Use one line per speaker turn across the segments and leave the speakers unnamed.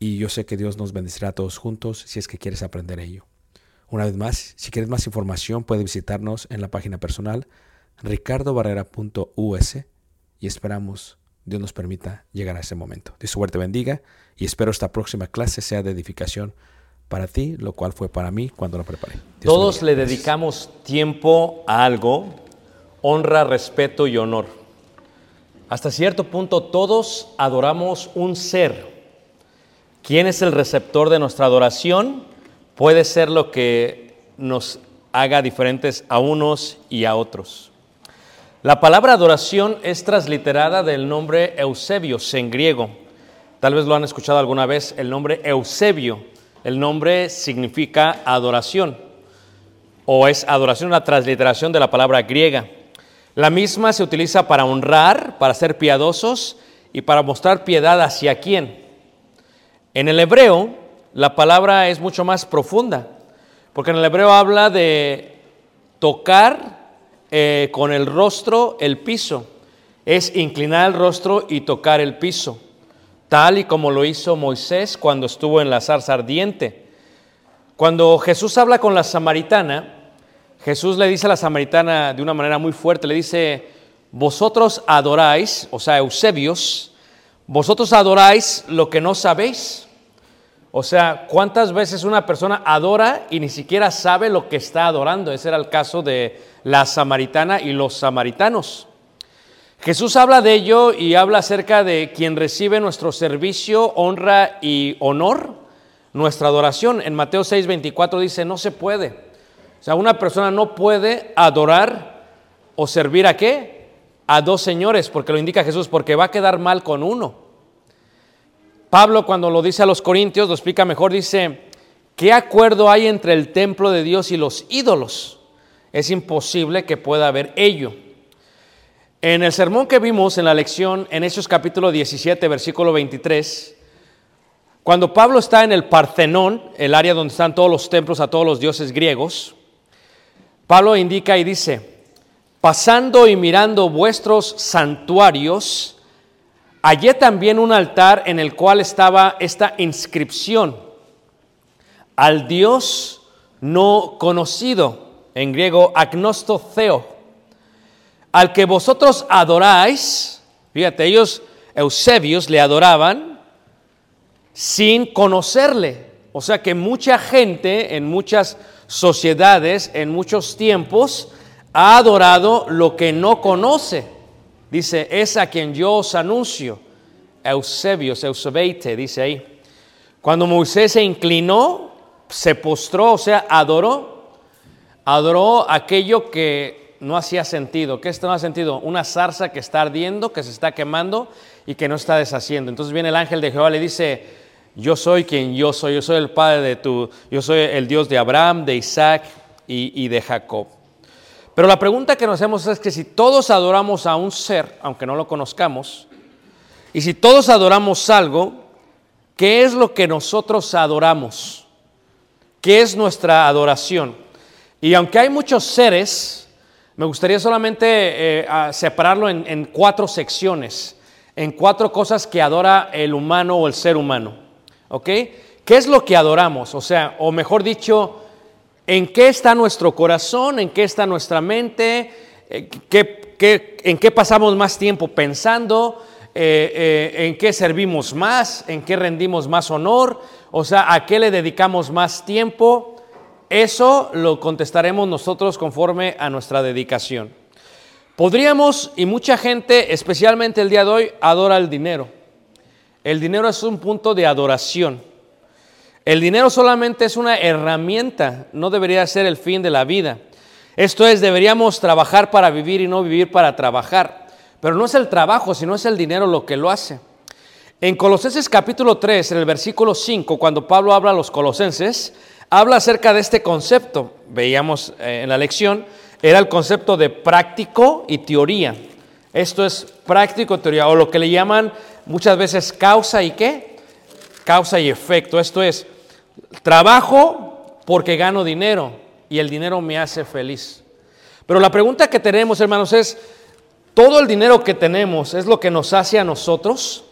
y yo sé que Dios nos bendecirá a todos juntos si es que quieres aprender ello. Una vez más, si quieres más información, puedes visitarnos en la página personal ricardobarrera.us y esperamos Dios nos permita llegar a ese momento. Dios suerte bendiga y espero esta próxima clase sea de edificación para ti, lo cual fue para mí cuando la preparé. Dios
Todos le dedicamos tiempo a algo, honra, respeto y honor. Hasta cierto punto todos adoramos un ser. ¿Quién es el receptor de nuestra adoración? Puede ser lo que nos haga diferentes a unos y a otros. La palabra adoración es transliterada del nombre Eusebios en griego. Tal vez lo han escuchado alguna vez, el nombre Eusebio. El nombre significa adoración o es adoración, una transliteración de la palabra griega. La misma se utiliza para honrar, para ser piadosos y para mostrar piedad hacia quién. En el hebreo, la palabra es mucho más profunda, porque en el hebreo habla de tocar eh, con el rostro el piso, es inclinar el rostro y tocar el piso, tal y como lo hizo Moisés cuando estuvo en la zarza ardiente. Cuando Jesús habla con la samaritana, Jesús le dice a la samaritana de una manera muy fuerte, le dice, vosotros adoráis, o sea, Eusebios,
vosotros adoráis lo que no sabéis. O sea, ¿cuántas veces una persona adora y ni siquiera sabe lo que está adorando? Ese era el caso de la samaritana y los samaritanos. Jesús habla de ello y habla acerca de quien recibe nuestro servicio, honra y honor, nuestra adoración. En Mateo 6, 24 dice, no se puede. O sea, una persona no puede adorar o servir a qué? A dos señores, porque lo indica Jesús, porque va a quedar mal con uno. Pablo cuando lo dice a los corintios, lo explica mejor, dice, ¿qué acuerdo hay entre el templo de Dios y los ídolos? Es imposible que pueda haber ello. En el sermón que vimos en la lección en Hechos capítulo 17, versículo 23, cuando Pablo está en el Partenón, el área donde están todos los templos a todos los dioses griegos, Pablo indica y dice, pasando y mirando vuestros santuarios, hallé también un altar en el cual estaba esta inscripción, al Dios no conocido, en griego agnostoceo, al que vosotros adoráis, fíjate, ellos, Eusebios, le adoraban sin conocerle. O sea que mucha gente en muchas sociedades, en muchos tiempos, ha adorado lo que no conoce. Dice, es a quien yo os anuncio. Eusebios, Eusebeite, dice ahí. Cuando Moisés se inclinó, se postró, o sea, adoró, adoró aquello que no hacía sentido. ¿Qué esto no ha sentido? Una zarza que está ardiendo, que se está quemando y que no está deshaciendo. Entonces viene el ángel de Jehová y le dice, yo soy quien yo soy, yo soy el padre de tu, yo soy el Dios de Abraham, de Isaac y de Jacob. Pero la pregunta que nos hacemos es que si todos adoramos a un ser, aunque no lo conozcamos, y si todos adoramos algo, ¿qué es lo que nosotros adoramos? ¿Qué es nuestra adoración? Y aunque hay muchos seres, me gustaría solamente eh, separarlo en, en cuatro secciones, en cuatro cosas que adora el humano o el ser humano. ¿Ok? ¿Qué es lo que adoramos? O sea, o mejor dicho, ¿en qué está nuestro corazón? ¿En qué está nuestra mente? Eh, ¿Qué, qué- en qué pasamos más tiempo pensando? Eh, eh, ¿En qué servimos más? ¿En qué rendimos más honor? O sea, ¿a qué le dedicamos más tiempo? Eso lo contestaremos nosotros conforme a nuestra dedicación. Podríamos, y mucha gente, especialmente el día de hoy, adora el dinero. El dinero es un punto de adoración. El dinero solamente es una herramienta, no debería ser el fin de la vida. Esto es, deberíamos trabajar para vivir y no vivir para trabajar. Pero no es el trabajo, sino es el dinero lo que lo hace. En Colosenses capítulo 3, en el versículo 5, cuando Pablo habla a los colosenses, habla acerca de este concepto. Veíamos eh, en la lección, era el concepto de práctico y teoría. Esto es práctico y teoría, o lo que le llaman muchas veces causa y qué? Causa y efecto. Esto es, trabajo porque gano dinero y el dinero me hace feliz. Pero la pregunta que tenemos, hermanos, es, ¿todo el dinero que tenemos es lo que nos hace a nosotros?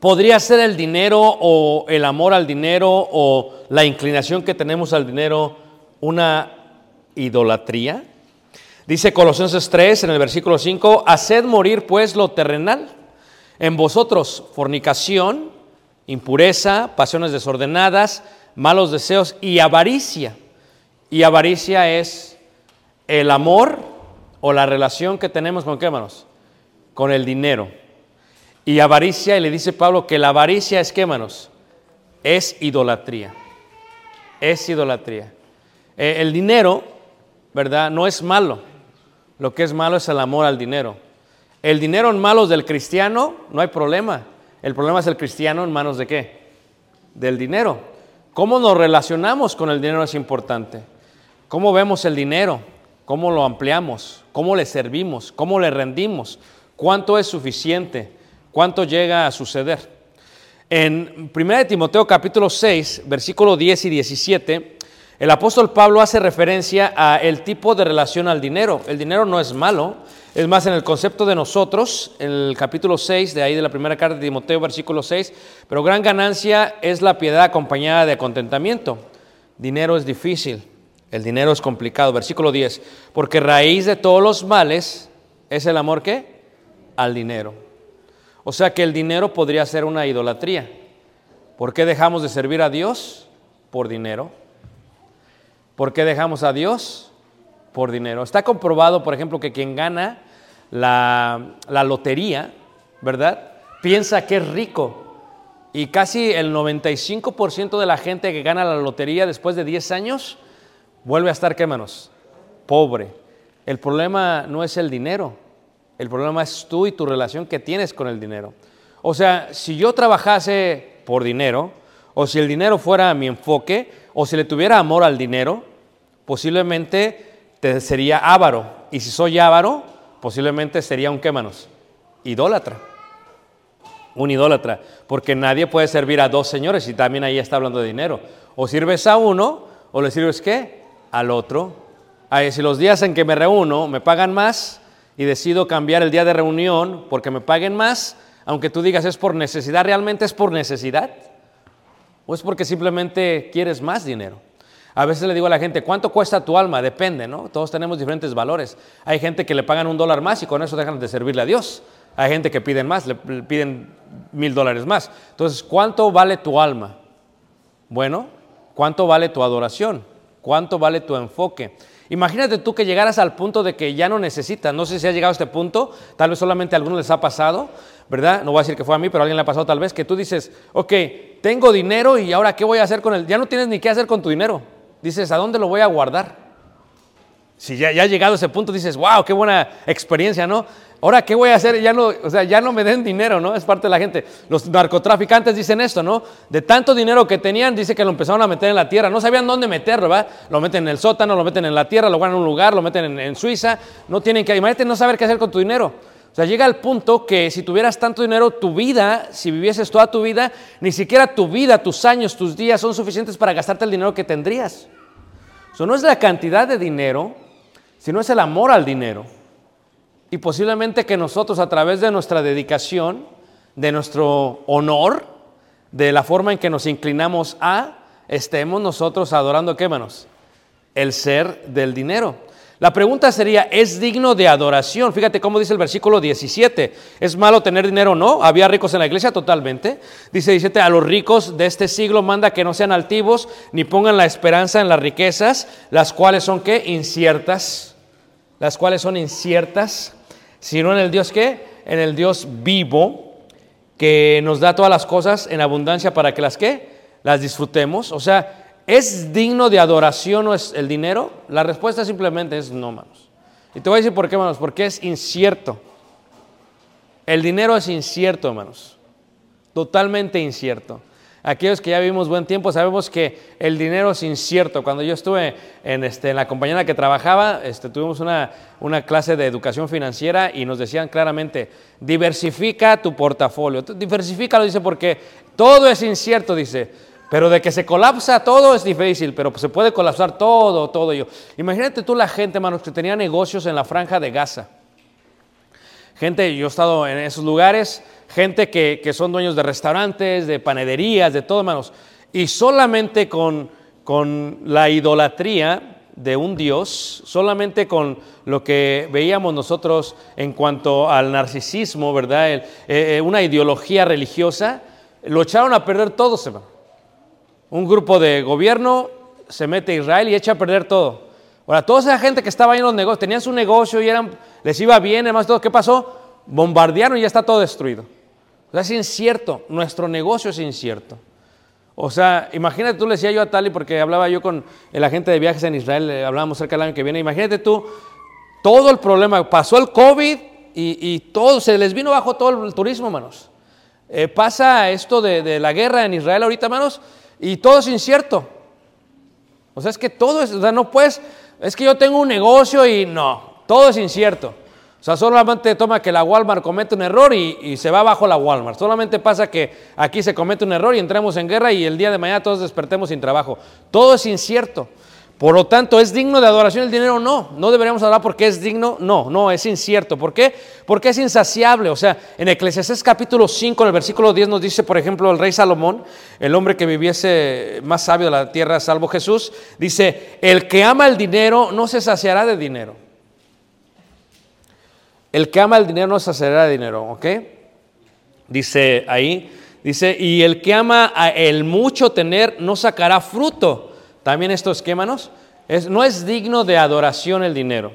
¿Podría ser el dinero o el amor al dinero o la inclinación que tenemos al dinero una idolatría? Dice Colosenses 3 en el versículo 5, haced morir pues lo terrenal en vosotros fornicación, impureza, pasiones desordenadas, malos deseos y avaricia. Y avaricia es el amor o la relación que tenemos con qué hermanos? Con el dinero. Y avaricia, y le dice Pablo que la avaricia es qué hermanos? Es idolatría. Es idolatría. Eh, el dinero, ¿verdad? No es malo. Lo que es malo es el amor al dinero. El dinero en manos del cristiano no hay problema. El problema es el cristiano en manos de qué? Del dinero. ¿Cómo nos relacionamos con el dinero es importante? ¿Cómo vemos el dinero? ¿Cómo lo ampliamos? ¿Cómo le servimos? ¿Cómo le rendimos? ¿Cuánto es suficiente? ¿Cuánto llega a suceder? En 1 Timoteo capítulo 6, versículo 10 y 17, el apóstol Pablo hace referencia a el tipo de relación al dinero. El dinero no es malo, es más, en el concepto de nosotros, en el capítulo 6, de ahí de la primera carta de Timoteo, versículo 6, pero gran ganancia es la piedad acompañada de contentamiento. Dinero es difícil, el dinero es complicado. Versículo 10, porque raíz de todos los males es el amor que al dinero. O sea que el dinero podría ser una idolatría. ¿Por qué dejamos de servir a Dios? Por dinero. ¿Por qué dejamos a Dios? Por dinero. Está comprobado, por ejemplo, que quien gana la, la lotería, ¿verdad? Piensa que es rico. Y casi el 95% de la gente que gana la lotería después de 10 años vuelve a estar, ¿qué manos? Pobre. El problema no es el dinero, el problema es tú y tu relación que tienes con el dinero. O sea, si yo trabajase por dinero, o si el dinero fuera mi enfoque, o si le tuviera amor al dinero, posiblemente te sería avaro. Y si soy avaro, posiblemente sería un qué manos? Idólatra. Un idólatra. Porque nadie puede servir a dos señores y también ahí está hablando de dinero. O sirves a uno, o le sirves qué? Al otro. Ay, si los días en que me reúno me pagan más y decido cambiar el día de reunión porque me paguen más, aunque tú digas es por necesidad, ¿realmente es por necesidad? ¿O es porque simplemente quieres más dinero? A veces le digo a la gente, ¿cuánto cuesta tu alma? Depende, ¿no? Todos tenemos diferentes valores. Hay gente que le pagan un dólar más y con eso dejan de servirle a Dios. Hay gente que piden más, le piden mil dólares más. Entonces, ¿cuánto vale tu alma? Bueno, ¿cuánto vale tu adoración? ¿Cuánto vale tu enfoque? Imagínate tú que llegaras al punto de que ya no necesitas. No sé si has llegado a este punto, tal vez solamente a algunos les ha pasado, ¿verdad? No voy a decir que fue a mí, pero a alguien le ha pasado tal vez, que tú dices, ok, tengo dinero y ahora qué voy a hacer con él. Ya no tienes ni qué hacer con tu dinero. Dices, ¿a dónde lo voy a guardar? Si ya, ya has llegado a ese punto, dices, wow, qué buena experiencia, ¿no? Ahora, ¿qué voy a hacer? Ya no, o sea, ya no me den dinero, ¿no? Es parte de la gente. Los narcotraficantes dicen esto, ¿no? De tanto dinero que tenían, dice que lo empezaron a meter en la tierra. No sabían dónde meterlo, ¿verdad? Lo meten en el sótano, lo meten en la tierra, lo guardan en un lugar, lo meten en, en Suiza. No tienen que, imagínate no saber qué hacer con tu dinero. O sea, llega el punto que si tuvieras tanto dinero, tu vida, si vivieses toda tu vida, ni siquiera tu vida, tus años, tus días son suficientes para gastarte el dinero que tendrías. Eso no es la cantidad de dinero, sino es el amor al dinero. Y posiblemente que nosotros a través de nuestra dedicación, de nuestro honor, de la forma en que nos inclinamos a, estemos nosotros adorando, ¿qué manos? El ser del dinero. La pregunta sería, ¿es digno de adoración? Fíjate cómo dice el versículo 17. ¿Es malo tener dinero o no? ¿Había ricos en la iglesia? Totalmente. Dice 17, a los ricos de este siglo manda que no sean altivos, ni pongan la esperanza en las riquezas, las cuales son qué? Inciertas. Las cuales son inciertas, sino en el Dios qué? En el Dios vivo, que nos da todas las cosas en abundancia para que las qué? Las disfrutemos. O sea, ¿Es digno de adoración o es el dinero? La respuesta simplemente es no, manos. Y te voy a decir por qué, hermanos, porque es incierto. El dinero es incierto, hermanos. Totalmente incierto. Aquellos que ya vivimos buen tiempo sabemos que el dinero es incierto. Cuando yo estuve en, este, en la compañía en la que trabajaba, este, tuvimos una, una clase de educación financiera y nos decían claramente, diversifica tu portafolio. Diversifícalo, dice, porque todo es incierto, dice. Pero de que se colapsa todo es difícil, pero se puede colapsar todo, todo yo. Imagínate tú la gente, hermanos, que tenía negocios en la franja de Gaza. Gente, yo he estado en esos lugares, gente que, que son dueños de restaurantes, de panaderías, de todo, hermanos. Y solamente con, con la idolatría de un Dios, solamente con lo que veíamos nosotros en cuanto al narcisismo, ¿verdad? El, eh, una ideología religiosa, lo echaron a perder todos, hermano. Un grupo de gobierno se mete a Israel y echa a perder todo. Ahora, toda esa gente que estaba ahí en los negocios, tenían su negocio y eran, les iba bien, además todo, ¿qué pasó? Bombardearon y ya está todo destruido. O sea, es incierto, nuestro negocio es incierto. O sea, imagínate tú, le decía yo a Tali, porque hablaba yo con el agente de viajes en Israel, eh, hablábamos cerca del año que viene, imagínate tú, todo el problema, pasó el COVID y, y todo, se les vino bajo todo el turismo, hermanos. Eh, pasa esto de, de la guerra en Israel ahorita, hermanos, y todo es incierto. O sea, es que todo es, o sea, no puedes, es que yo tengo un negocio y no, todo es incierto. O sea, solamente toma que la Walmart comete un error y, se va bajo la Walmart. Solamente pasa que aquí se comete un error y entremos en guerra y el día de mañana todos despertemos sin trabajo. Todo es incierto. Por lo tanto, ¿es digno de adoración el dinero? No, no deberíamos hablar porque es digno, no, no, es incierto. ¿Por qué? Porque es insaciable. O sea, en Eclesiastés capítulo 5, en el versículo 10 nos dice, por ejemplo, el rey Salomón, el hombre que viviese más sabio de la tierra, salvo Jesús, dice, el que ama el dinero no se saciará de dinero. El que ama el dinero no se saciará de dinero, ¿ok? Dice ahí, dice, y el que ama el mucho tener no sacará fruto. También esto es, ¿qué, hermanos? Es, no es digno de adoración el dinero.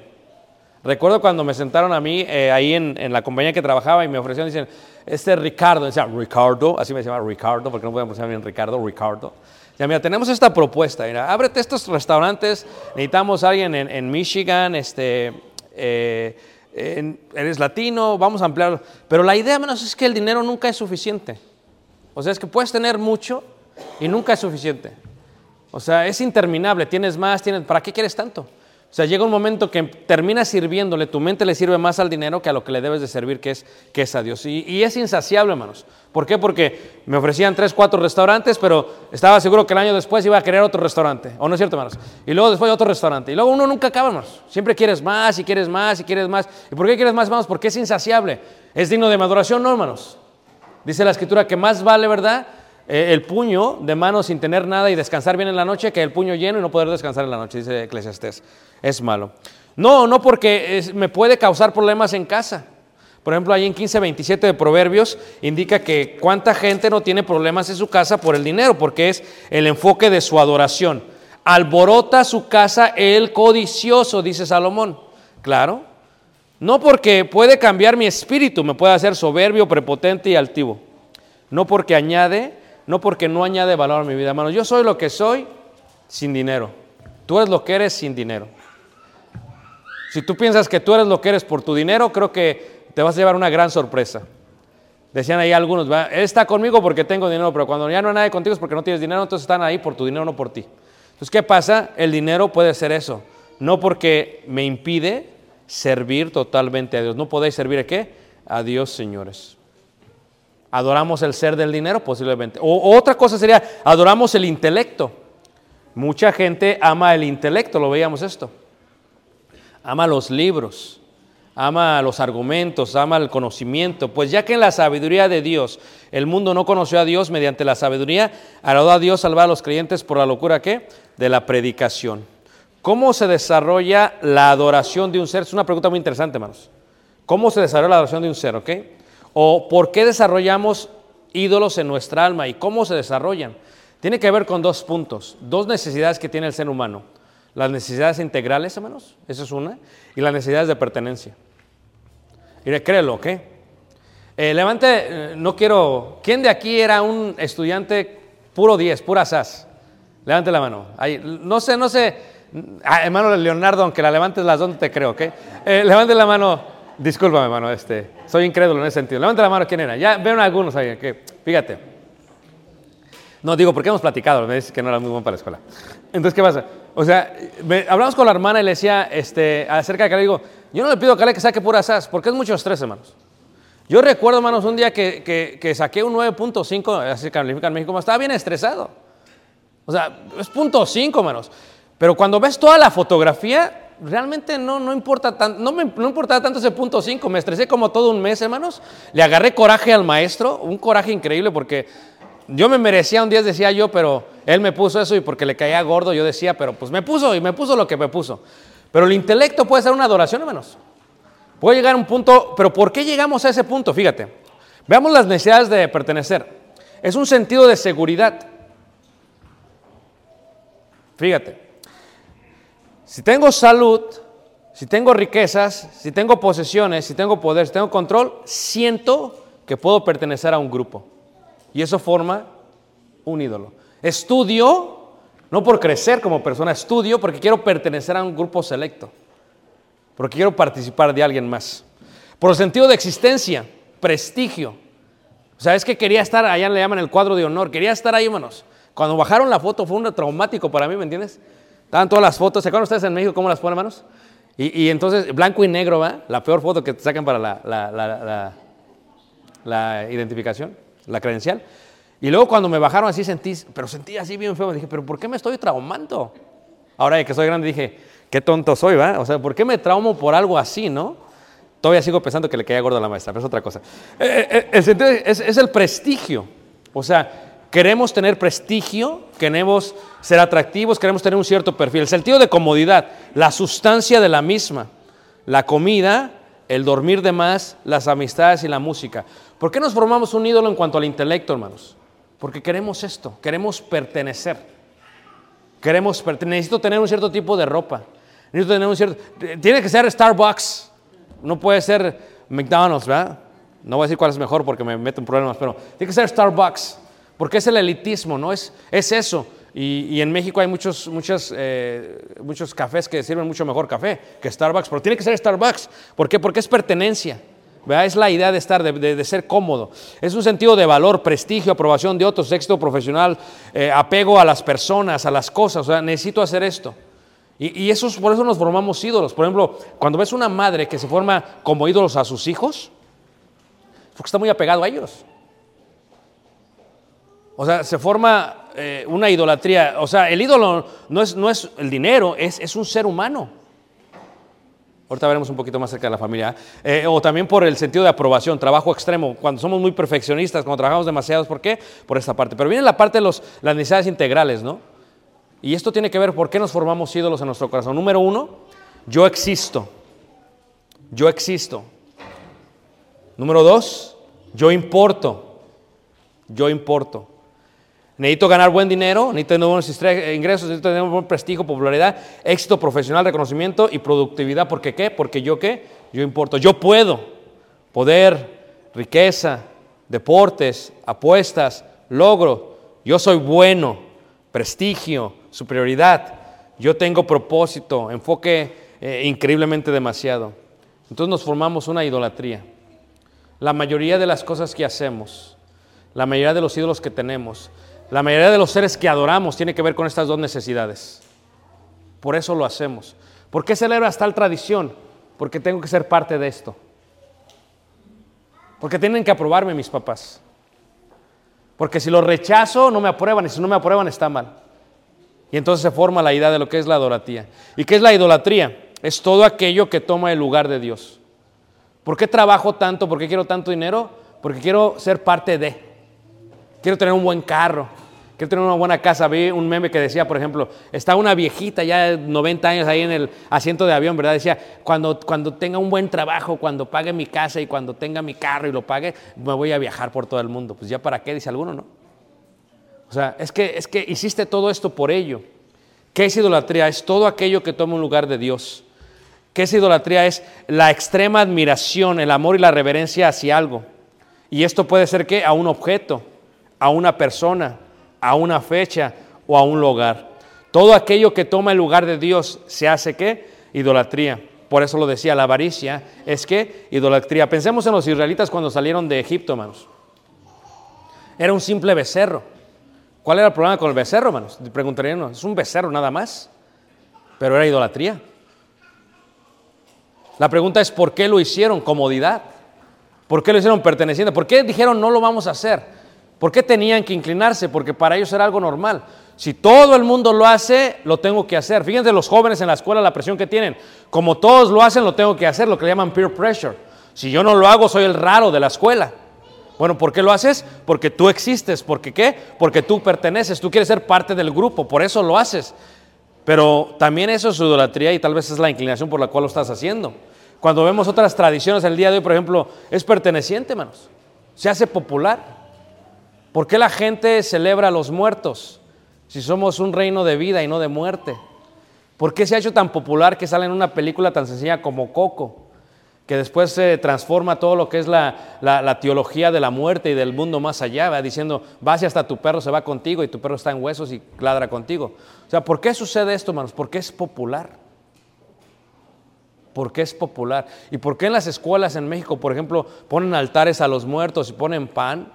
Recuerdo cuando me sentaron a mí eh, ahí en, la compañía que trabajaba y me ofrecieron, dicen, este Ricardo, decía Ricardo, así me llama Ricardo, porque no podemos llamar bien Ricardo, Ricardo. Ya, mira, tenemos esta propuesta, mira, ábrete estos restaurantes, necesitamos a alguien en, en Michigan, este, eh, eres latino, vamos a ampliarlo. Pero la idea, menos es que el dinero nunca es suficiente. O sea, es que puedes tener mucho y nunca es suficiente. O sea, es interminable, tienes más, tienes, ¿para qué quieres tanto? O sea, llega un momento que terminas sirviéndole, tu mente le sirve más al dinero que a lo que le debes de servir, que es, que es a Dios. Y, y es insaciable, hermanos. ¿Por qué? Porque me ofrecían tres, cuatro restaurantes, pero estaba seguro que el año después iba a querer otro restaurante. ¿O no es cierto, hermanos? Y luego después otro restaurante. Y luego uno nunca acaba, hermanos. Siempre quieres más y quieres más y quieres más. ¿Y por qué quieres más, hermanos? Porque es insaciable. ¿Es digno de maduración? No, hermanos. Dice la escritura que más vale, ¿verdad? Eh, el puño de mano sin tener nada y descansar bien en la noche que el puño lleno y no poder descansar en la noche, dice Eclesiastés. Es malo. No, no porque me puede causar problemas en casa. Por ejemplo, ahí en 15:27 de Proverbios indica que cuánta gente no tiene problemas en su casa por el dinero, porque es el enfoque de su adoración. Alborota su casa el codicioso, dice Salomón. Claro, no porque puede cambiar mi espíritu, me puede hacer soberbio, prepotente y altivo. No porque añade, no porque no añade valor a mi vida, hermano. Yo soy lo que soy sin dinero. Tú eres lo que eres sin dinero. Si tú piensas que tú eres lo que eres por tu dinero, creo que te vas a llevar una gran sorpresa. Decían ahí algunos, "Va, él está conmigo porque tengo dinero, pero cuando ya no hay nadie contigo es porque no tienes dinero, entonces están ahí por tu dinero, no por ti. Entonces, ¿qué pasa? El dinero puede ser eso. No porque me impide servir totalmente a Dios. ¿No podéis servir a qué? A Dios, señores. ¿Adoramos el ser del dinero? Posiblemente. O, otra cosa sería, adoramos el intelecto. Mucha gente ama el intelecto, lo veíamos esto. Ama los libros, ama los argumentos, ama el conocimiento. Pues ya que en la sabiduría de Dios el mundo no conoció a Dios mediante la sabiduría, agradó a Dios salvar a los creyentes por la locura ¿qué? de la predicación. ¿Cómo se desarrolla la adoración de un ser? Es una pregunta muy interesante, hermanos. ¿Cómo se desarrolla la adoración de un ser? ¿Ok? ¿O por qué desarrollamos ídolos en nuestra alma y cómo se desarrollan? Tiene que ver con dos puntos, dos necesidades que tiene el ser humano. Las necesidades integrales, hermanos, esa es una, y las necesidades de pertenencia. Mire, créelo, ¿ok? Eh, levante, eh, no quiero. ¿Quién de aquí era un estudiante puro 10, pura SAS? Levante la mano. Ahí, no sé, no sé. Ah, hermano Leonardo, aunque la levantes las dos, no te creo, ¿ok? Eh, levante la mano. Discúlpame, hermano, este, soy incrédulo en ese sentido. Levante la mano, ¿quién era? Ya veo algunos ahí, fíjate. No, digo, porque hemos platicado, me dice que no era muy bueno para la escuela. Entonces, ¿qué pasa? O sea, hablamos con la hermana y le decía este, acerca de le digo, yo no le pido a Cale que saque pura SAS, porque es mucho estrés, hermanos. Yo recuerdo, hermanos, un día que, que- que saqué un 9.5, así califica en México, estaba bien estresado. O sea, es punto 5, hermanos. Pero cuando ves toda la fotografía, realmente no, no importa tan, no me no importaba tanto ese punto 5. Me estresé como todo un mes, hermanos. Le agarré coraje al maestro, un coraje increíble porque yo me merecía un 10, decía yo, pero él me puso eso y porque le caía gordo, yo decía, pero pues me puso y me puso lo que me puso. Pero el intelecto puede ser una adoración, hermanos. Puede llegar a un punto, pero ¿por qué llegamos a ese punto? Fíjate. Veamos las necesidades de pertenecer. Es un sentido de seguridad. Fíjate. Si tengo salud, si tengo riquezas, si tengo posesiones, si tengo poder, si tengo control, siento que puedo pertenecer a un grupo. Y eso forma un ídolo. Estudio, no por crecer como persona, estudio porque quiero pertenecer a un grupo selecto. Porque quiero participar de alguien más. Por sentido de existencia, prestigio. O sea, es que quería estar, allá le llaman el cuadro de honor, quería estar ahí, hermanos. Cuando bajaron la foto fue un traumático para mí, ¿me entiendes? Estaban todas las fotos, ¿se acuerdan ustedes en México cómo las ponen, hermanos? Y, y entonces, blanco y negro, ¿va? La peor foto que te sacan para la, la- la- la- identificación, la credencial. Y luego cuando me bajaron así sentí, pero sentí así bien feo, dije, pero ¿por qué me estoy traumando? Ahora que soy grande dije, qué tonto soy, ¿va? O sea, ¿por qué me traumo por algo así, no? Todavía sigo pensando que le caía gordo a la maestra, pero es otra cosa. Eh, eh, es, es el prestigio. O sea, queremos tener prestigio, queremos ser atractivos, queremos tener un cierto perfil. El sentido de comodidad, la sustancia de la misma, la comida, el dormir de más, las amistades y la música. ¿Por qué nos formamos un ídolo en cuanto al intelecto, hermanos? Porque queremos esto, queremos pertenecer. Queremos. Necesito tener un cierto tipo de ropa. Necesito tener un cierto. Tiene que ser Starbucks. No puede ser McDonald's, ¿verdad? No voy a decir cuál es mejor porque me meto en problemas, pero tiene que ser Starbucks. Porque es el elitismo, ¿no? Es, es eso. Y, y en México hay muchos, muchos, eh, muchos cafés que sirven mucho mejor café que Starbucks, pero tiene que ser Starbucks. ¿Por qué? Porque es pertenencia. ¿verdad? Es la idea de estar, de, de- de ser cómodo. Es un sentido de valor, prestigio, aprobación de otros, éxito profesional, eh, apego a las personas, a las cosas. O sea, necesito hacer esto. Y, y eso, es- por eso nos formamos ídolos. Por ejemplo, cuando ves una madre que se forma como ídolos a sus hijos, porque está muy apegado a ellos. O sea, se forma eh, una idolatría. O sea, el ídolo no es, no es el dinero, es, es un ser humano. Ahorita veremos un poquito más cerca de la familia. ¿eh? Eh, o también por el sentido de aprobación, trabajo extremo. Cuando somos muy perfeccionistas, cuando trabajamos demasiados, ¿por qué? Por esta parte. Pero viene la parte de los, las necesidades integrales, ¿no? Y esto tiene que ver por qué nos formamos ídolos en nuestro corazón. Número uno, yo existo. Yo existo. Número dos, yo importo. Yo importo. Necesito ganar buen dinero, necesito tener buenos istre- ingresos, necesito tener buen prestigio, popularidad, éxito profesional, reconocimiento y productividad. ¿Por qué qué? Porque yo qué? Yo importo. Yo puedo. Poder, riqueza, deportes, apuestas, logro. Yo soy bueno, prestigio, superioridad. Yo tengo propósito, enfoque eh, increíblemente demasiado. Entonces nos formamos una idolatría. La mayoría de las cosas que hacemos, la mayoría de los ídolos que tenemos, la mayoría de los seres que adoramos tiene que ver con estas dos necesidades. Por eso lo hacemos. ¿Por qué celebras tal tradición? Porque tengo que ser parte de esto. Porque tienen que aprobarme mis papás. Porque si lo rechazo, no me aprueban. Y si no me aprueban, está mal. Y entonces se forma la idea de lo que es la idolatría. ¿Y qué es la idolatría? Es todo aquello que toma el lugar de Dios. ¿Por qué trabajo tanto? ¿Por qué quiero tanto dinero? Porque quiero ser parte de. Quiero tener un buen carro. Quiero tener una buena casa. Vi un meme que decía, por ejemplo, está una viejita ya de 90 años ahí en el asiento de avión, ¿verdad? Decía, cuando, cuando tenga un buen trabajo, cuando pague mi casa y cuando tenga mi carro y lo pague, me voy a viajar por todo el mundo. Pues ya para qué, dice alguno, ¿no? O sea, es que, es que hiciste todo esto por ello. ¿Qué es idolatría? Es todo aquello que toma un lugar de Dios. ¿Qué es idolatría? Es la extrema admiración, el amor y la reverencia hacia algo. Y esto puede ser que a un objeto, a una persona, a una fecha o a un lugar. Todo aquello que toma el lugar de Dios se hace qué? Idolatría. Por eso lo decía, la avaricia es que idolatría. Pensemos en los israelitas cuando salieron de Egipto, hermanos. Era un simple becerro. ¿Cuál era el problema con el becerro, hermanos? Preguntarían, es un becerro nada más, pero era idolatría. La pregunta es, ¿por qué lo hicieron? Comodidad. ¿Por qué lo hicieron perteneciente? ¿Por qué dijeron no lo vamos a hacer? ¿Por qué tenían que inclinarse? Porque para ellos era algo normal. Si todo el mundo lo hace, lo tengo que hacer. Fíjense los jóvenes en la escuela, la presión que tienen. Como todos lo hacen, lo tengo que hacer, lo que le llaman peer pressure. Si yo no lo hago, soy el raro de la escuela. Bueno, ¿por qué lo haces? Porque tú existes. ¿Por qué qué? Porque tú perteneces, tú quieres ser parte del grupo, por eso lo haces. Pero también eso es idolatría y tal vez es la inclinación por la cual lo estás haciendo. Cuando vemos otras tradiciones el día de hoy, por ejemplo, es perteneciente, hermanos. Se hace popular. ¿Por qué la gente celebra a los muertos si somos un reino de vida y no de muerte? ¿Por qué se ha hecho tan popular que sale en una película tan sencilla como Coco? Que después se transforma todo lo que es la, la- teología de la muerte y del mundo más allá, ¿va? diciendo, vas y hasta tu perro se va contigo y tu perro está en huesos y ladra contigo. O sea, ¿por qué sucede esto, hermanos? Porque es popular. ¿Por qué es popular? ¿Y por qué en las escuelas en México, por ejemplo, ponen altares a los muertos y ponen pan?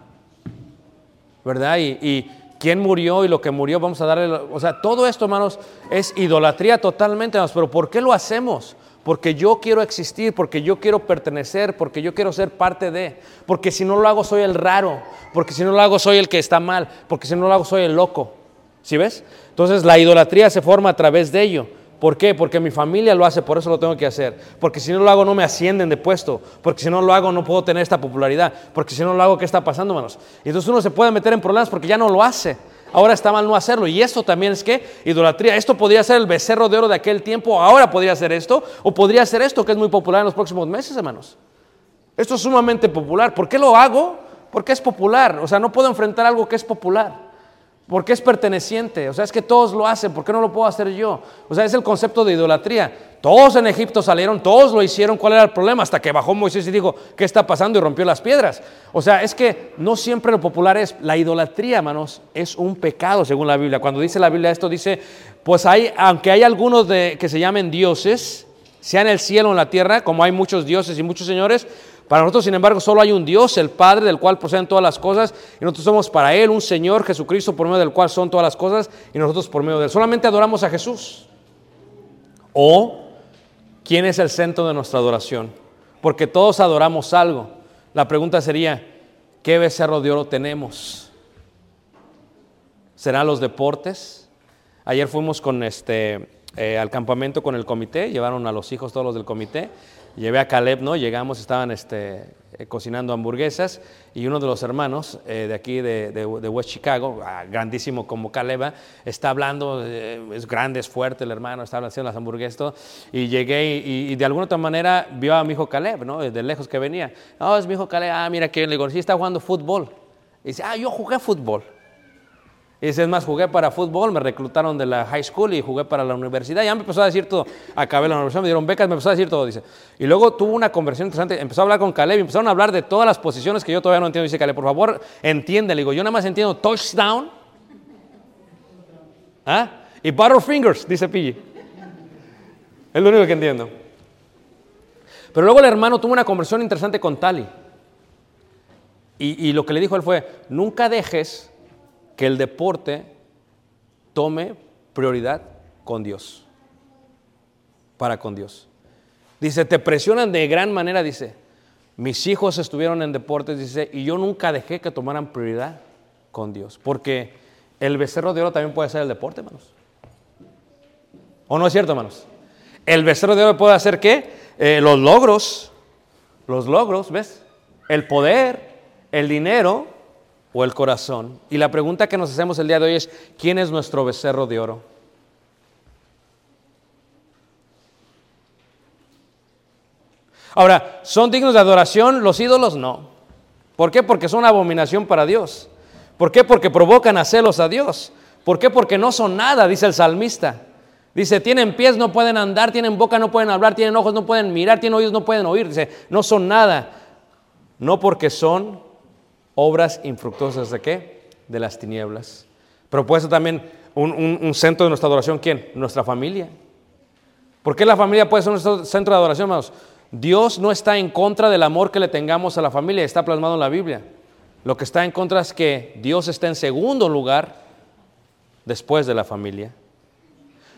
¿Verdad? Y, y quién murió y lo que murió, vamos a darle... O sea, todo esto, hermanos, es idolatría totalmente, hermanos. Pero ¿por qué lo hacemos? Porque yo quiero existir, porque yo quiero pertenecer, porque yo quiero ser parte de. Porque si no lo hago soy el raro, porque si no lo hago soy el que está mal, porque si no lo hago soy el loco. ¿Sí ves? Entonces la idolatría se forma a través de ello. ¿Por qué? Porque mi familia lo hace, por eso lo tengo que hacer. Porque si no lo hago no me ascienden de puesto. Porque si no lo hago no puedo tener esta popularidad. Porque si no lo hago, ¿qué está pasando, hermanos? Y entonces uno se puede meter en problemas porque ya no lo hace. Ahora está mal no hacerlo. Y esto también es que idolatría. Esto podría ser el becerro de oro de aquel tiempo. Ahora podría ser esto. O podría ser esto que es muy popular en los próximos meses, hermanos. Esto es sumamente popular. ¿Por qué lo hago? Porque es popular. O sea, no puedo enfrentar algo que es popular. Porque es perteneciente. O sea, es que todos lo hacen. ¿Por qué no lo puedo hacer yo? O sea, es el concepto de idolatría. Todos en Egipto salieron, todos lo hicieron. ¿Cuál era el problema? Hasta que bajó Moisés y dijo, ¿qué está pasando? Y rompió las piedras. O sea, es que no siempre lo popular es. La idolatría, hermanos, es un pecado según la Biblia. Cuando dice la Biblia esto, dice, pues hay, aunque hay algunos de, que se llamen dioses, sea en el cielo o en la tierra, como hay muchos dioses y muchos señores, para nosotros, sin embargo, solo hay un Dios, el Padre, del cual proceden todas las cosas, y nosotros somos para Él un Señor, Jesucristo, por medio del cual son todas las cosas, y nosotros por medio de Él. Solamente adoramos a Jesús. O, ¿quién es el centro de nuestra adoración? Porque todos adoramos algo. La pregunta sería, ¿qué becerro de oro tenemos? ¿Serán los deportes? Ayer fuimos con este, eh, al campamento con el comité, llevaron a los hijos todos los del comité, llevé a Caleb, ¿no? Llegamos, estaban este, eh, cocinando hamburguesas y uno de los hermanos eh, de aquí de, de- de West Chicago, ah, grandísimo como Caleb, ah, está hablando, eh, es grande, es fuerte el hermano, está haciendo las hamburguesas todo, y llegué y, y de alguna otra manera vio a mi hijo Caleb, ¿no? De lejos que venía. No, es mi hijo Caleb, ah, mira que le digo, sí está jugando fútbol. Y dice, ah, yo jugué fútbol. Y dice, es más, jugué para fútbol, me reclutaron de la high school y jugué para la universidad. Ya me empezó a decir todo. Acabé la universidad, me dieron becas, me empezó a decir todo, dice. Y luego tuvo una conversación interesante, empezó a hablar con Caleb empezaron a hablar de todas las posiciones que yo todavía no entiendo. Dice Caleb, por favor, entiende. Le digo, yo nada más entiendo touchdown. ¿Ah? Y Butterfingers, dice Pille. Es lo único que entiendo. Pero luego el hermano tuvo una conversación interesante con Tali. Y, y lo que le dijo él fue, nunca dejes que el deporte tome prioridad con Dios, para con Dios. Dice, te presionan de gran manera, dice, mis hijos estuvieron en deportes, dice, y yo nunca dejé que tomaran prioridad con Dios, porque el becerro de oro también puede ser el deporte, hermanos. ¿O no es cierto, hermanos? El becerro de oro puede hacer qué? Eh, los logros, los logros, ¿ves? El poder, el dinero o el corazón. Y la pregunta que nos hacemos el día de hoy es, ¿quién es nuestro becerro de oro? Ahora, ¿son dignos de adoración los ídolos? No. ¿Por qué? Porque son abominación para Dios. ¿Por qué? Porque provocan a celos a Dios. ¿Por qué? Porque no son nada, dice el salmista. Dice, tienen pies, no pueden andar, tienen boca, no pueden hablar, tienen ojos, no pueden mirar, tienen oídos, no pueden oír. Dice, no son nada. No porque son obras infructuosas de qué? De las tinieblas. Ser también un, un- un centro de nuestra adoración, ¿quién? Nuestra familia. ¿Por qué la familia puede ser nuestro centro de adoración, hermanos? Dios no está en contra del amor que le tengamos a la familia, está plasmado en la Biblia. Lo que está en contra es que Dios está en segundo lugar después de la familia.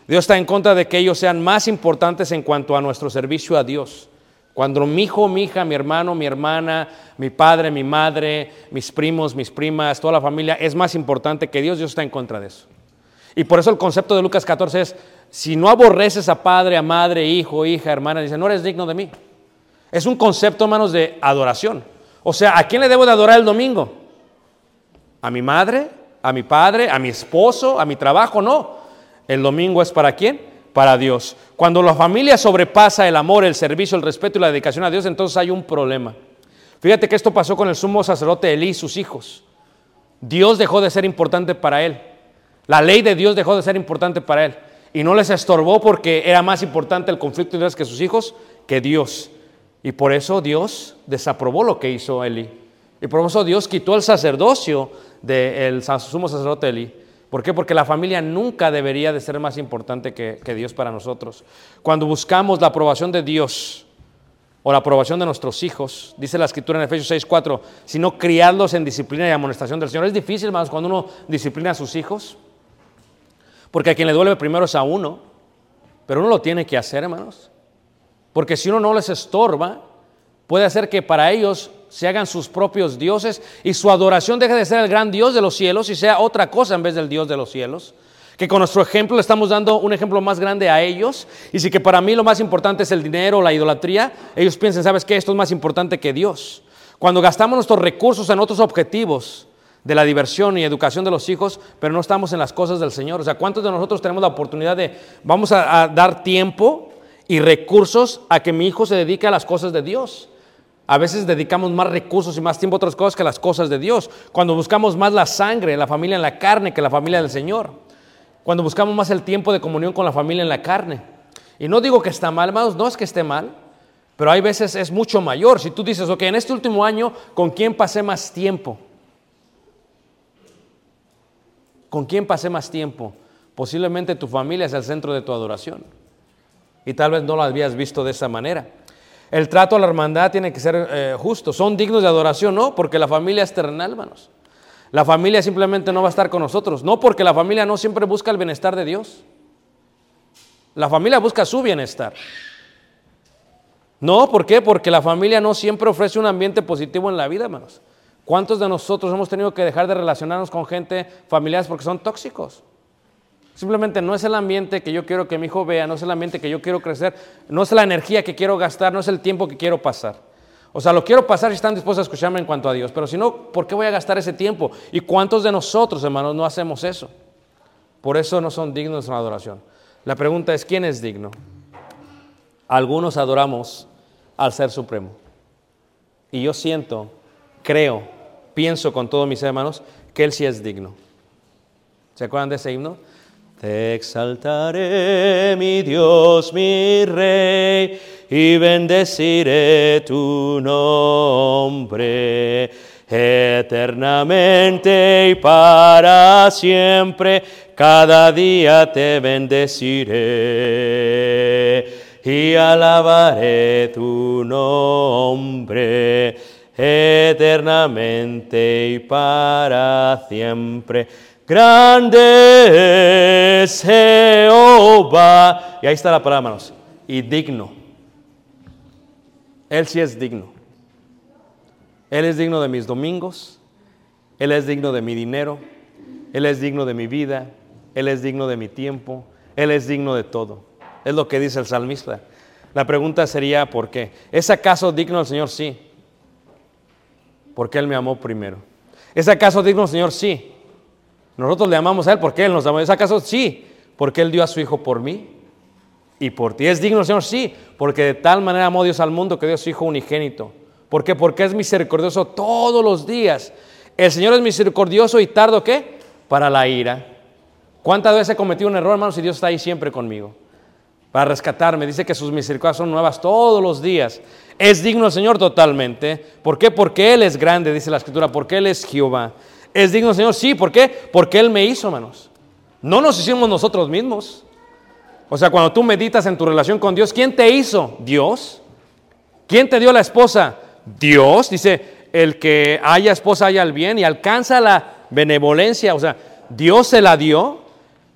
Dios está en contra de que ellos sean más importantes en cuanto a nuestro servicio a Dios. Cuando mi hijo, mi hija, mi hermano, mi hermana, mi padre, mi madre, mis primos, mis primas, toda la familia es más importante que Dios, Dios está en contra de eso. Y por eso el concepto de Lucas 14 es, si no aborreces a padre, a madre, hijo, hija, hermana, dice, no eres digno de mí. Es un concepto, hermanos, de adoración. O sea, ¿a quién le debo de adorar el domingo? ¿A mi madre? ¿A mi padre? ¿A mi esposo? ¿A mi trabajo? No. El domingo es para quién? Para Dios. Cuando la familia sobrepasa el amor, el servicio, el respeto y la dedicación a Dios, entonces hay un problema. Fíjate que esto pasó con el sumo sacerdote Elí y sus hijos. Dios dejó de ser importante para él. La ley de Dios dejó de ser importante para él. Y no les estorbó porque era más importante el conflicto de Dios que sus hijos que Dios. Y por eso Dios desaprobó lo que hizo Elí. Y por eso Dios quitó el sacerdocio del sumo sacerdote Elí. ¿Por qué? Porque la familia nunca debería de ser más importante que, que Dios para nosotros. Cuando buscamos la aprobación de Dios o la aprobación de nuestros hijos, dice la escritura en Efesios 6:4, sino criarlos en disciplina y amonestación del Señor. Es difícil, hermanos, cuando uno disciplina a sus hijos, porque a quien le duele primero es a uno, pero uno lo tiene que hacer, hermanos. Porque si uno no les estorba, puede hacer que para ellos se hagan sus propios dioses y su adoración deje de ser el gran Dios de los cielos y sea otra cosa en vez del Dios de los cielos. Que con nuestro ejemplo estamos dando un ejemplo más grande a ellos. Y si que para mí lo más importante es el dinero, la idolatría, ellos piensan, ¿sabes qué? Esto es más importante que Dios. Cuando gastamos nuestros recursos en otros objetivos de la diversión y educación de los hijos, pero no estamos en las cosas del Señor. O sea, ¿cuántos de nosotros tenemos la oportunidad de, vamos a dar tiempo y recursos a que mi hijo se dedique a las cosas de Dios? A veces dedicamos más recursos y más tiempo a otras cosas que a las cosas de Dios. Cuando buscamos más la sangre, la familia en la carne que la familia del Señor. Cuando buscamos más el tiempo de comunión con la familia en la carne. Y no digo que está mal, hermanos, no es que esté mal, pero hay veces es mucho mayor. Si tú dices, ok, en este último año, ¿con quién pasé más tiempo? ¿Con quién pasé más tiempo? Posiblemente tu familia es el centro de tu adoración. Y tal vez no lo habías visto de esa manera. El trato a la hermandad tiene que ser eh, justo. Son dignos de adoración, ¿no? Porque la familia es terrenal, hermanos. La familia simplemente no va a estar con nosotros. No porque la familia no siempre busca el bienestar de Dios. La familia busca su bienestar. No, ¿por qué? Porque la familia no siempre ofrece un ambiente positivo en la vida, hermanos. ¿Cuántos de nosotros hemos tenido que dejar de relacionarnos con gente, familiares, porque son tóxicos? Simplemente no es el ambiente que yo quiero que mi hijo vea, no es el ambiente que yo quiero crecer, no es la energía que quiero gastar, no es el tiempo que quiero pasar. O sea, lo quiero pasar si están dispuestos a escucharme en cuanto a Dios, pero si no, ¿por qué voy a gastar ese tiempo? ¿Y cuántos de nosotros, hermanos, no hacemos eso? Por eso no son dignos de una adoración. La pregunta es, ¿quién es digno? Algunos adoramos al Ser Supremo. Y yo siento, creo, pienso con todos mis hermanos que Él sí es digno. ¿Se acuerdan de ese himno? Exaltaré, mi Dios, mi Rey, y bendeciré tu nombre eternamente y para siempre. Cada día te bendeciré y alabaré tu nombre eternamente y para siempre. Grande es Jehová. Y ahí está la palabra, hermanos. Y digno. Él sí es digno. Él es digno de mis domingos. Él es digno de mi dinero. Él es digno de mi vida. Él es digno de mi tiempo. Él es digno de todo. Es lo que dice el salmista. La pregunta sería, ¿por qué? ¿Es acaso digno el Señor? Sí. Porque Él me amó primero. ¿Es acaso digno el Señor? Sí. Nosotros le amamos a Él porque Él nos amó. ¿Es acaso? Sí. Porque Él dio a su Hijo por mí y por ti. ¿Es digno el Señor? Sí. Porque de tal manera amó Dios al mundo que dio a su Hijo unigénito. ¿Por qué? Porque es misericordioso todos los días. El Señor es misericordioso y tardo, ¿qué? Para la ira. ¿Cuántas veces he cometido un error, hermanos? Y Dios está ahí siempre conmigo. Para rescatarme. Dice que sus misericordias son nuevas todos los días. Es digno el Señor totalmente. ¿Por qué? Porque Él es grande, dice la Escritura. Porque Él es Jehová. ¿Es digno Señor? Sí. ¿Por qué? Porque Él me hizo, hermanos. No nos hicimos nosotros mismos. O sea, cuando tú meditas en tu relación con Dios, ¿quién te hizo? Dios. ¿Quién te dio la esposa? Dios. Dice, el que haya esposa haya el bien y alcanza la benevolencia. O sea, Dios se la dio.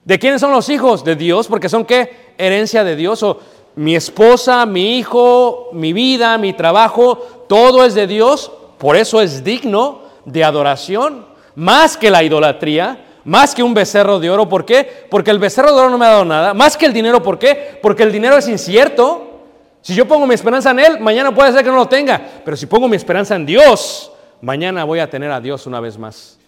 ¿De quiénes son los hijos? De Dios, porque son qué? Herencia de Dios. O mi esposa, mi hijo, mi vida, mi trabajo, todo es de Dios. Por eso es digno de adoración. Más que la idolatría, más que un becerro de oro. ¿Por qué? Porque el becerro de oro no me ha dado nada. Más que el dinero, ¿por qué? Porque el dinero es incierto. Si yo pongo mi esperanza en Él, mañana puede ser que no lo tenga. Pero si pongo mi esperanza en Dios, mañana voy a tener a Dios una vez más.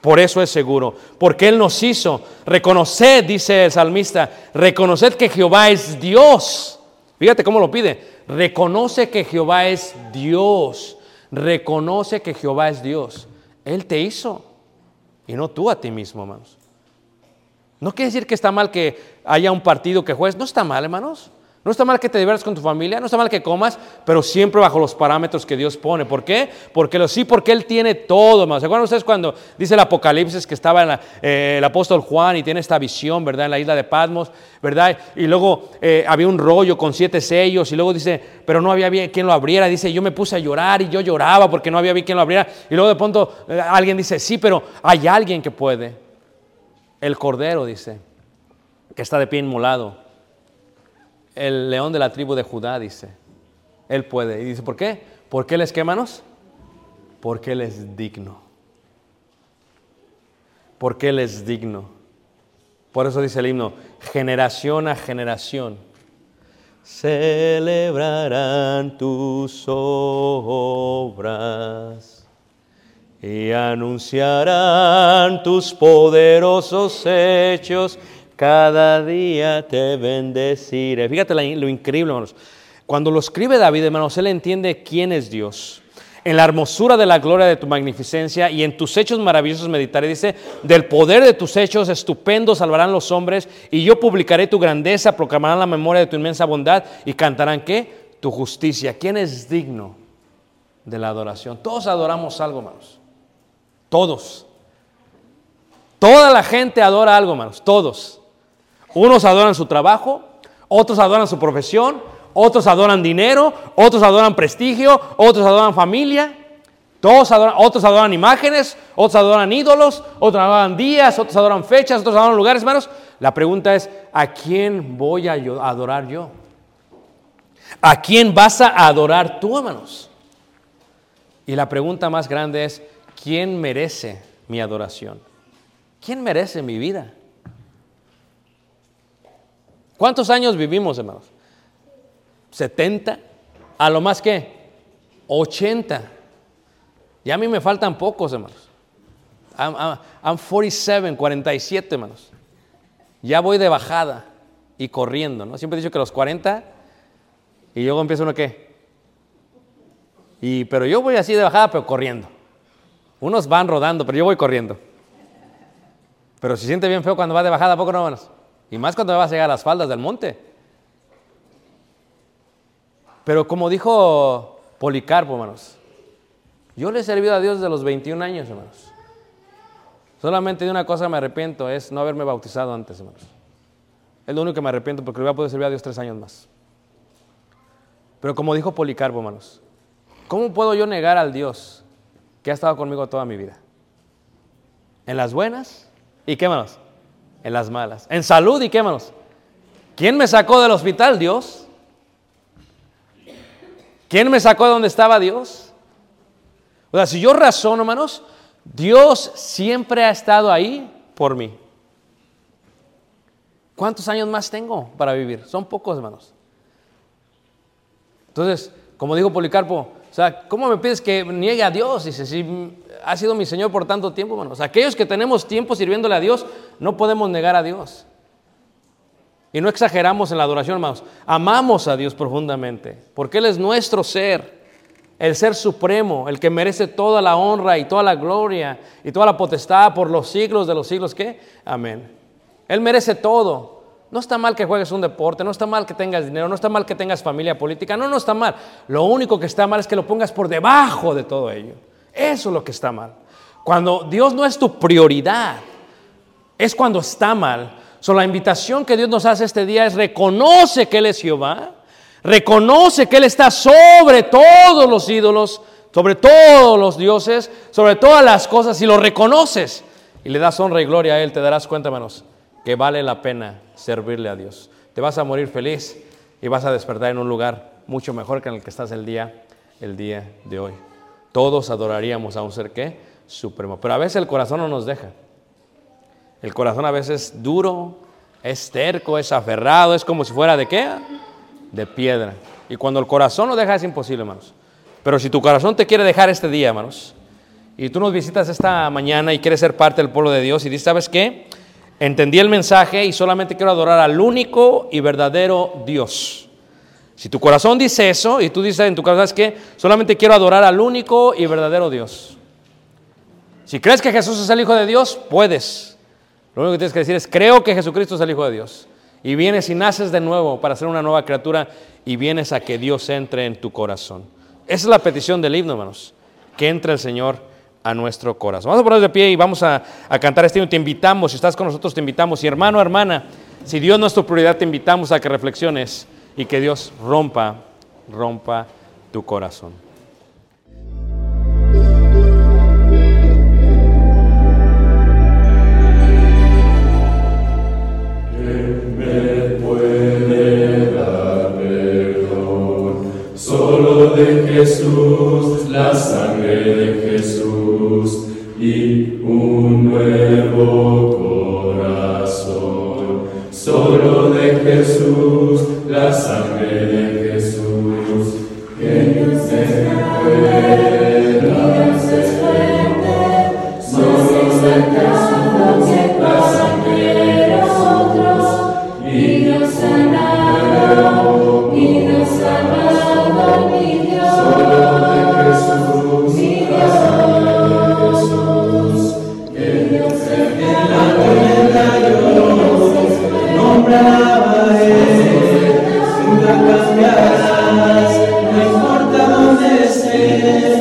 Por eso es seguro, porque Él nos hizo. Reconoced, dice el salmista, reconoced que Jehová es Dios. Fíjate cómo lo pide. Reconoce que Jehová es Dios. Reconoce que Jehová es Dios. Él te hizo y no tú a ti mismo, hermanos. No quiere decir que está mal que haya un partido que juegues. No está mal, hermanos. No está mal que te diviertas con tu familia, no está mal que comas, pero siempre bajo los parámetros que Dios pone. ¿Por qué? Porque lo sí, porque Él tiene todo, hermanos. ¿Se acuerdan ustedes cuando dice el Apocalipsis que estaba en eh, el apóstol Juan y tiene esta visión, ¿verdad? En la isla de Patmos, ¿verdad? Y luego eh, había un rollo con siete sellos y luego dice, pero no había quien lo abriera. Dice, yo me puse a llorar y yo lloraba porque no había quien lo abriera. Y luego de pronto eh, alguien dice, sí, pero hay alguien que puede. El Cordero dice, que está de pie inmolado el león de la tribu de Judá, dice. Él puede. Y dice, ¿por qué? ¿Por qué Él es qué, hermanos? Porque Él es digno. Porque Él es digno. Por eso dice el himno, generación a generación celebrarán tus obras y anunciarán tus poderosos hechos. Cada día te bendeciré. Fíjate lo increíble, hermanos. Cuando lo escribe David, hermanos, él entiende quién es Dios. En la hermosura de la gloria de tu magnificencia y en tus hechos maravillosos meditaré. Dice, del poder de tus hechos estupendos salvarán los hombres y yo publicaré tu grandeza, proclamarán la memoria de tu inmensa bondad y cantarán qué? Tu justicia. ¿Quién es digno de la adoración? Todos adoramos algo, hermanos. Todos. Toda la gente adora algo, hermanos. Todos. Unos adoran su trabajo, otros adoran su profesión, otros adoran dinero, otros adoran prestigio, otros adoran familia, todos adoran, otros adoran imágenes, otros adoran ídolos, otros adoran días, otros adoran fechas, otros adoran lugares, hermanos. La pregunta es, ¿a quién voy a adorar yo? ¿A quién vas a adorar tú, hermanos? Y la pregunta más grande es, ¿quién merece mi adoración? ¿Quién merece mi vida? ¿Cuántos años vivimos, hermanos? 70, a lo más que 80. Y a mí me faltan pocos, hermanos. I'm, I'm- I'm 47, 47, hermanos. Ya voy de bajada y corriendo, ¿no? Siempre he dicho que los 40 y luego empieza uno qué. Y, pero yo voy así de bajada, pero corriendo. Unos van rodando, pero yo voy corriendo. Pero se siente bien feo cuando va de bajada, ¿a poco no, hermanos? Y más cuando vas a llegar a las faldas del monte. Pero como dijo Policarpo, hermanos, yo le he servido a Dios desde los 21 años, hermanos. Solamente de una cosa me arrepiento, es no haberme bautizado antes, hermanos. Es lo único que me arrepiento porque voy a poder servir a Dios tres años más. Pero como dijo Policarpo, hermanos, ¿cómo puedo yo negar al Dios que ha estado conmigo toda mi vida? En las buenas y qué, hermanos? En las malas. En salud y qué, hermanos? ¿Quién me sacó del hospital? Dios. ¿Quién me sacó de donde estaba Dios? O sea, si yo razono, hermanos, Dios siempre ha estado ahí por mí. ¿Cuántos años más tengo para vivir? Son pocos, hermanos. Entonces, como dijo Policarpo, sea, ¿cómo me pides que niegue a Dios? Dice, si ha sido mi Señor por tanto tiempo, hermanos. Aquellos que tenemos tiempo sirviéndole a Dios, no podemos negar a Dios. Y no exageramos en la adoración, hermanos. Amamos a Dios profundamente, porque Él es nuestro ser, el ser supremo, el que merece toda la honra y toda la gloria y toda la potestad por los siglos de los siglos. ¿Qué? Amén. Él merece todo. No está mal que juegues un deporte, no está mal que tengas dinero, no está mal que tengas familia política, no, no está mal. Lo único que está mal es que lo pongas por debajo de todo ello. Eso es lo que está mal. Cuando Dios no es tu prioridad, es cuando está mal. So, la invitación que Dios nos hace este día es reconoce que Él es Jehová, reconoce que Él está sobre todos los ídolos, sobre todos los dioses, sobre todas las cosas, y lo reconoces y le das honra y gloria a Él, te darás cuenta, hermanos, que vale la pena servirle a Dios. Te vas a morir feliz y vas a despertar en un lugar mucho mejor que en el que estás el día, el día de hoy. Todos adoraríamos a un ser que supremo, pero a veces el corazón no nos deja. El corazón a veces es duro, es terco, es aferrado, es como si fuera de qué? De piedra. Y cuando el corazón lo deja es imposible, hermanos. Pero si tu corazón te quiere dejar este día, hermanos, y tú nos visitas esta mañana y quieres ser parte del pueblo de Dios y dices, ¿sabes qué? Entendí el mensaje y solamente quiero adorar al único y verdadero Dios. Si tu corazón dice eso y tú dices en tu corazón, ¿sabes qué? Solamente quiero adorar al único y verdadero Dios. Si crees que Jesús es el Hijo de Dios, puedes. Lo único que tienes que decir es, creo que Jesucristo es el Hijo de Dios. Y vienes y naces de nuevo para ser una nueva criatura y vienes a que Dios entre en tu corazón. Esa es la petición del himno, hermanos. Que entre el Señor a nuestro corazón. Vamos a ponernos de pie y vamos a, a cantar este himno. Te invitamos, si estás con nosotros, te invitamos. Y hermano, hermana, si Dios no es tu prioridad, te invitamos a que reflexiones y que Dios rompa, rompa tu corazón.
Jesús, la Jesús, la sangre
Deus.